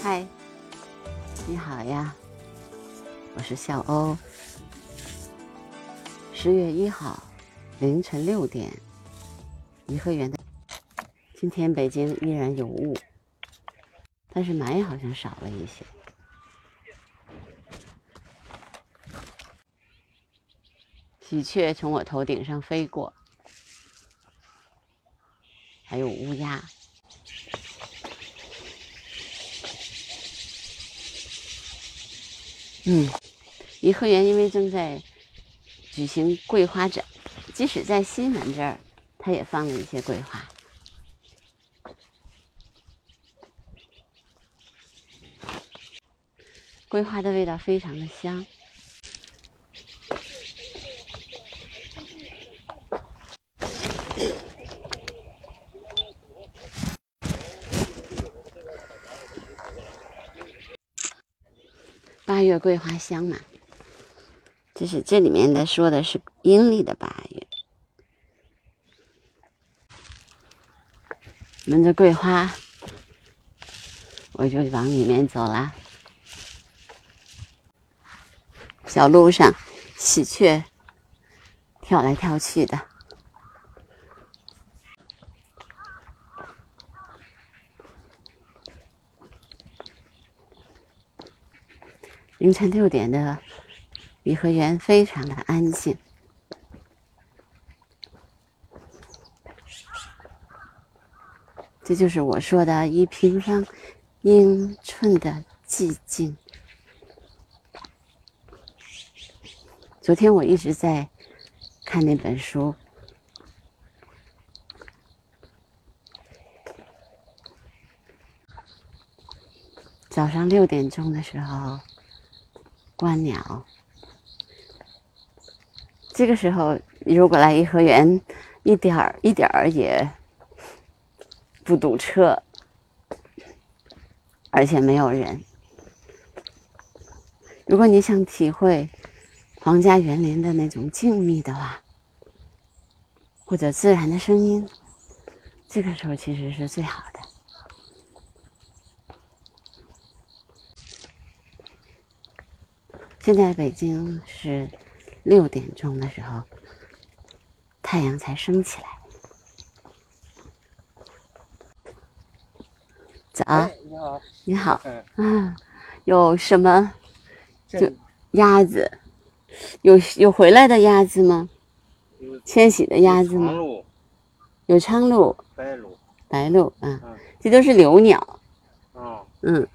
嗨，你好呀，我是小欧。十月一号凌晨六点，颐和园的。今天北京依然有雾，但是霾好像少了一些。喜鹊从我头顶上飞过，还有乌鸦。嗯，颐和园因为正在举行桂花展，即使在西门这儿，它也放了一些桂花。桂花的味道非常的香。八月桂花香嘛，就是这里面的说的是阴历的八月。闻着桂花，我就往里面走了。小路上，喜鹊跳来跳去的。凌晨六点的颐和园非常的安静，这就是我说的一平方英寸的寂静。昨天我一直在看那本书，早上六点钟的时候。观鸟，这个时候如果来颐和园，一点儿一点儿也不堵车，而且没有人。如果你想体会皇家园林的那种静谧的话，或者自然的声音，这个时候其实是最好的。现在北京是六点钟的时候，太阳才升起来。早，你好，你好，啊，有什么？就鸭子，有有回来的鸭子吗？迁徙的鸭子吗？有苍鹭，白鹭，白鹭啊，这都是留鸟。哦，嗯。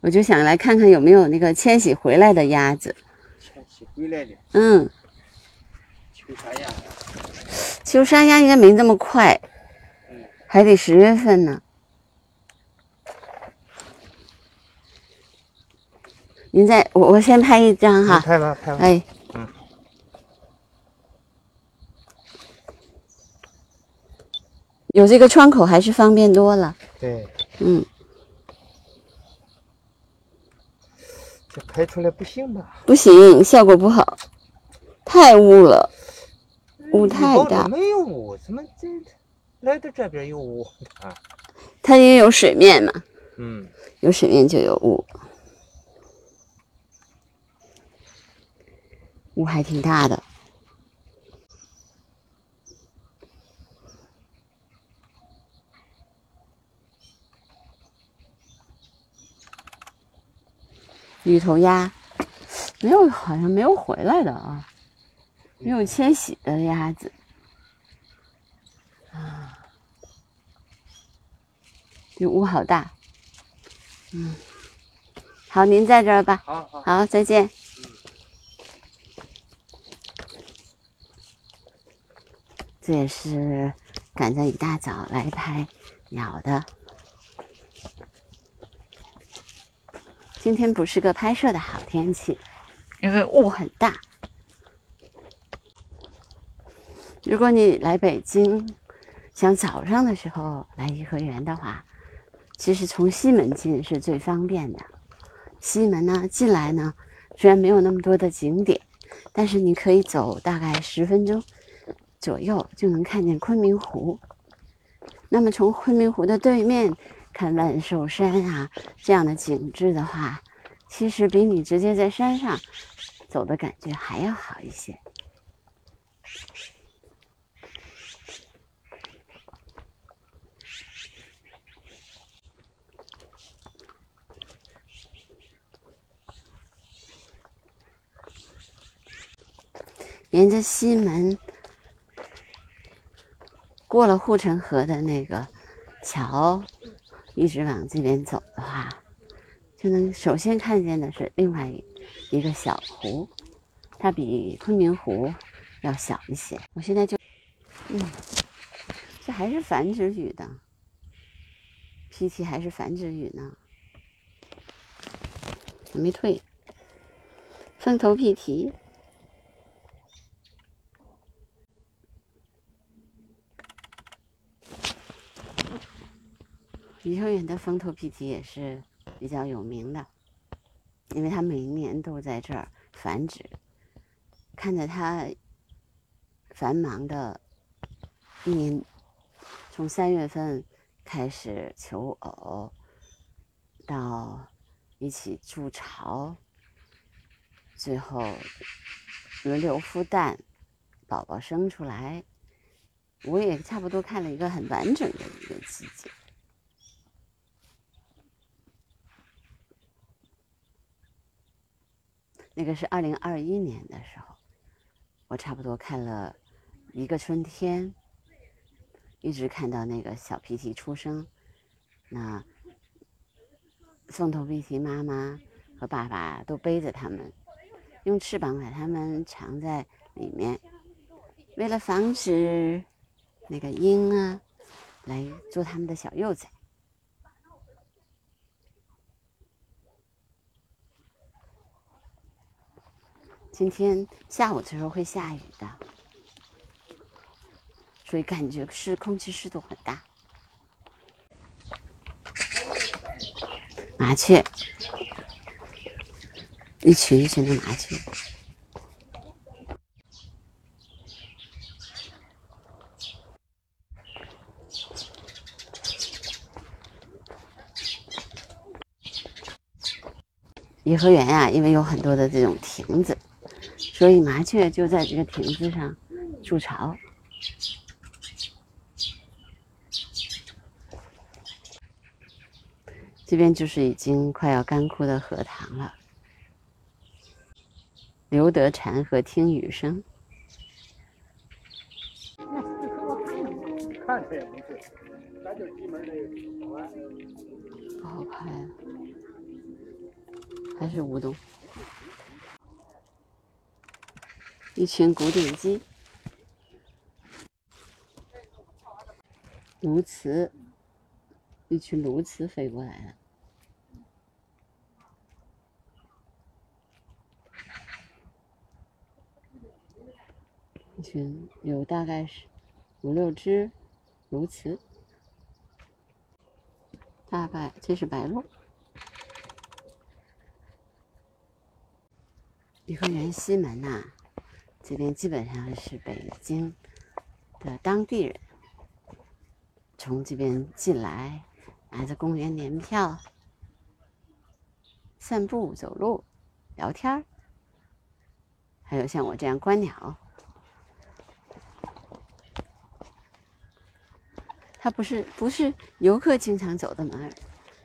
我就想来看看有没有那个迁徙回来的鸭子。迁徙回来的。嗯。秋沙鸭。秋沙鸭应该没这么快。嗯。还得十月份呢。您再，我我先拍一张哈。拍吧，拍吧。哎。嗯。有这个窗口还是方便多了。对。嗯。这拍出来不行吧？不行，效果不好，太雾了，雾太大。没有雾，怎么这来到这边有雾啊？它也有水面嘛。嗯。有水面就有雾，雾还挺大的。绿头鸭没有，好像没有回来的啊，没有迁徙的鸭子啊。这屋好大，嗯，好，您在这儿吧。好好，好，再见。这也是赶在一大早来拍鸟的。今天不是个拍摄的好天气，因为雾很大。如果你来北京，想早上的时候来颐和园的话，其实从西门进是最方便的。西门呢，进来呢，虽然没有那么多的景点，但是你可以走大概十分钟左右就能看见昆明湖。那么从昆明湖的对面看万寿山啊这样的景致的话，其实比你直接在山上走的感觉还要好一些。沿着西门过了护城河的那个桥，一直往这边走的话，就能首先看见的是另外一个小湖，它比昆明湖要小一些。我现在就，嗯，这还是繁殖雨的，脾气还是繁殖雨呢，还没退，凤头屁蹄。颐和园的风头屁蹄也是比较有名的，因为它每一年都在这儿繁殖。看着它繁忙的一年，从三月份开始求偶，到一起筑巢，最后轮流孵蛋，宝宝生出来，我也差不多看了一个很完整的一个季节。那个是二零二一年的时候，我差不多看了一个春天，一直看到那个小皮皮出生。那凤头皮皮妈妈和爸爸都背着它们，用翅膀把它们藏在里面，为了防止那个鹰啊来做它们的小幼崽。今天下午的时候会下雨的，所以感觉是空气湿度很大。麻雀，一群一群的麻雀。颐和园啊，因为有很多的这种亭子。所以麻雀就在这个亭子上筑巢。这边就是已经快要干枯的荷塘了，留得蝉和听雨声。看着也不是，咱就门不好拍，还是乌冬。一群古典鸡，鸬鹚，一群鸬鹚飞过来了。一群有大概是五六只鸬鹚，大概这是白鹭。颐和园西门呐。这边基本上是北京的当地人从这边进来，拿着公园年票散步、走路、聊天儿，还有像我这样观鸟。它不是不是游客经常走的门儿，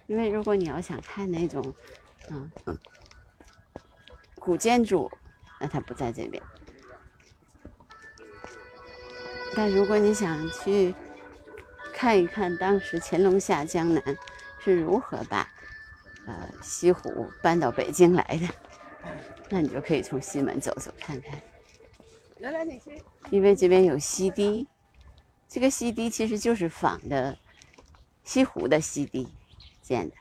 因为如果你要想看那种嗯古建筑，那它不在这边。但如果你想去看一看当时乾隆下江南是如何把呃西湖搬到北京来的，那你就可以从西门走走看看。原来那些，因为这边有西堤，这个西堤其实就是仿的西湖的西堤建的。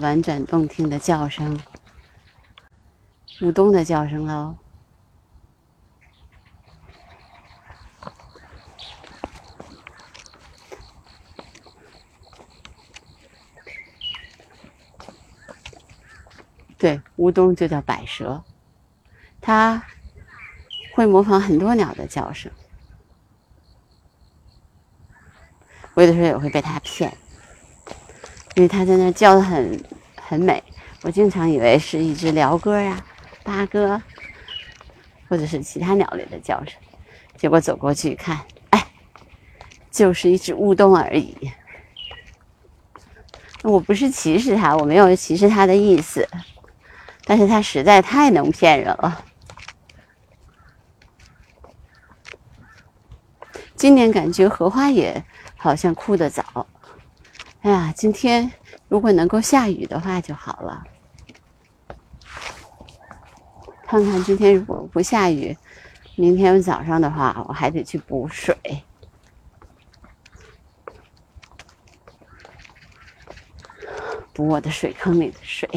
婉转动听的叫声。乌冬的叫声喽。对，乌冬就叫百舌，它会模仿很多鸟的叫声。我有的时候也会被它骗。因为它在那叫的很很美，我经常以为是一只鹩哥呀、八哥，或者是其他鸟类的叫声，结果走过去一看，哎，就是一只乌冬而已。我不是歧视它，我没有歧视它的意思，但是它实在太能骗人了。今年感觉荷花也好像枯得早，哎呀，今天如果能够下雨的话就好了。看看今天如果不下雨，明天早上的话我还得去补水。补我的水坑里的水。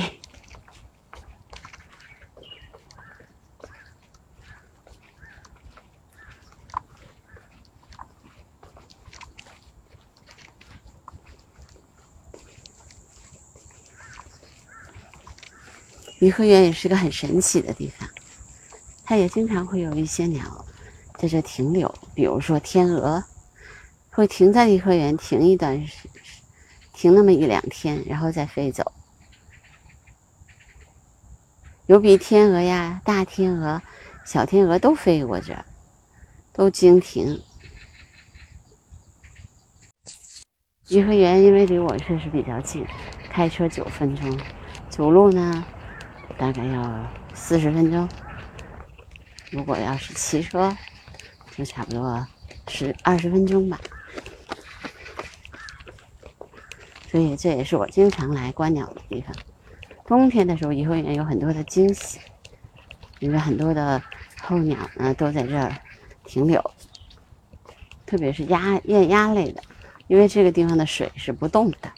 颐和园也是个很神奇的地方，它也经常会有一些鸟在这停留，比如说天鹅，会停在颐和园停一段时。停那么一两天，然后再飞走。有比天鹅呀、大天鹅、小天鹅都飞过这，都经停。颐和园因为离我确实比较近，开车九分钟，走路呢大概要四十分钟。如果要是骑车，就差不多十二十分钟吧。所以这也是我经常来观鸟的地方。冬天的时候，颐和园有很多的惊喜，因为很多的候鸟呢都在这儿停留，特别是鸭、雁鸭类的，因为这个地方的水是不动的，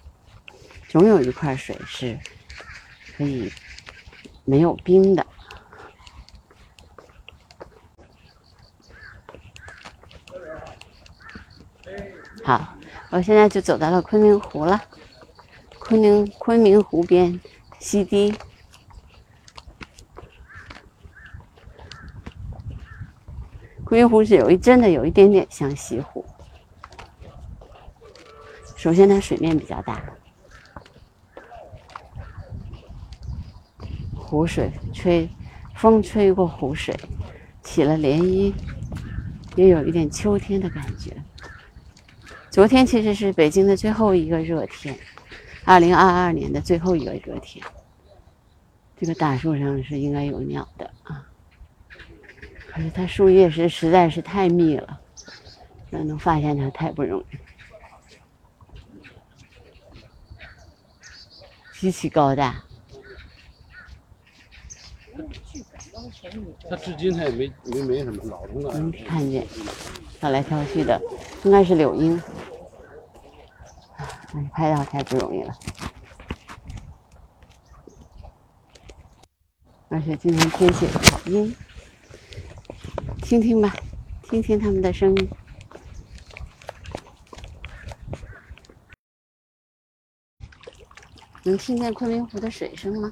总有一块水是可以没有冰的。好，我现在就走到了昆明湖了。昆明昆明湖边，西堤。昆明湖是有一真的有一点点像西湖。首先，它水面比较大，湖水吹，风吹过湖水，起了涟漪，也有一点秋天的感觉。昨天其实是北京的最后一个热天。二零二二年的最后一个热天，这个大树上是应该有鸟的啊，可是它树叶是实在是太密了，那能发现它太不容易，极其高大。它至今他也没没没什么老从那。能看见跳来跳去的，应该是柳莺。拍到太不容易了，而且今天天气好阴，听听吧，听听他们的声音，能听见昆明湖的水声吗？